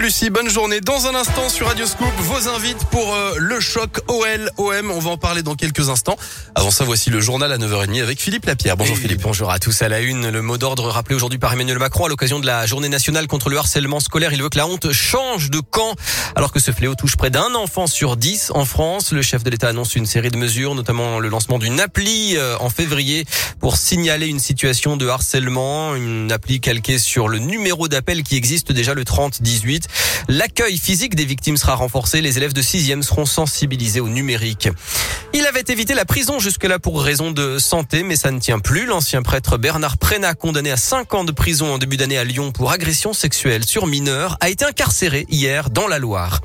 Lucie, bonne journée. Dans un instant sur Radio Scoop, vos invites pour euh, le choc OL OM. On va en parler dans quelques instants. Avant ça, voici le journal à 9h30 avec Philippe Lapierre. Bonjour Philippe. Bonjour à tous. À la une, le mot d'ordre rappelé aujourd'hui par Emmanuel Macron à l'occasion de la journée nationale contre le harcèlement scolaire. Il veut que la honte change de camp alors que ce fléau touche près d'un enfant sur dix en France. Le chef de l'État annonce une série de mesures, notamment le lancement d'une appli euh, en février pour signaler une situation de harcèlement. Une appli calquée sur le numéro d'appel qui existe déjà le 30 18. L'accueil physique des victimes sera renforcé. Les élèves de 6e seront sensibilisés au numérique. Il avait évité la prison jusque-là pour raison de santé, mais ça ne tient plus. L'ancien prêtre Bernard Prénat, condamné à 5 ans de prison en début d'année à Lyon pour agression sexuelle sur mineurs, a été incarcéré hier dans la Loire.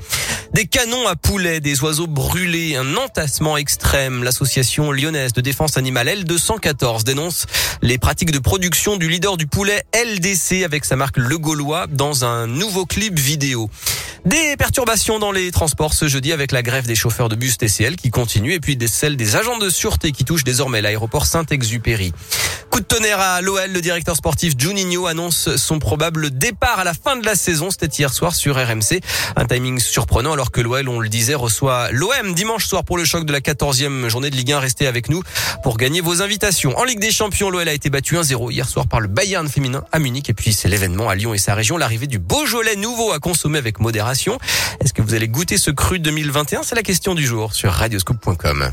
Des canons à poulet, des oiseaux brûlés, un entassement extrême. L'association lyonnaise de défense animale L214 dénonce les pratiques de production du leader du poulet LDC avec sa marque Le Gaulois dans un nouveau clip vidéo. Des perturbations dans les transports ce jeudi avec la grève des chauffeurs de bus TCL qui continue et puis des celles des agents de sûreté qui touchent désormais l'aéroport Saint-Exupéry. Coup de tonnerre à l'OL, le directeur sportif Juninho annonce son probable départ à la fin de la saison. C'était hier soir sur RMC. Un timing surprenant alors que l'OL, on le disait, reçoit l'OM dimanche soir pour le choc de la 14e journée de Ligue 1. Restez avec nous pour gagner vos invitations. En Ligue des Champions, l'OL a été battu 1-0 hier soir par le Bayern féminin à Munich. Et puis c'est l'événement à Lyon et sa région, l'arrivée du Beaujolais nouveau à consommer avec modération. Est-ce que vous allez goûter ce cru 2021 C'est la question du jour sur radioscoop.com.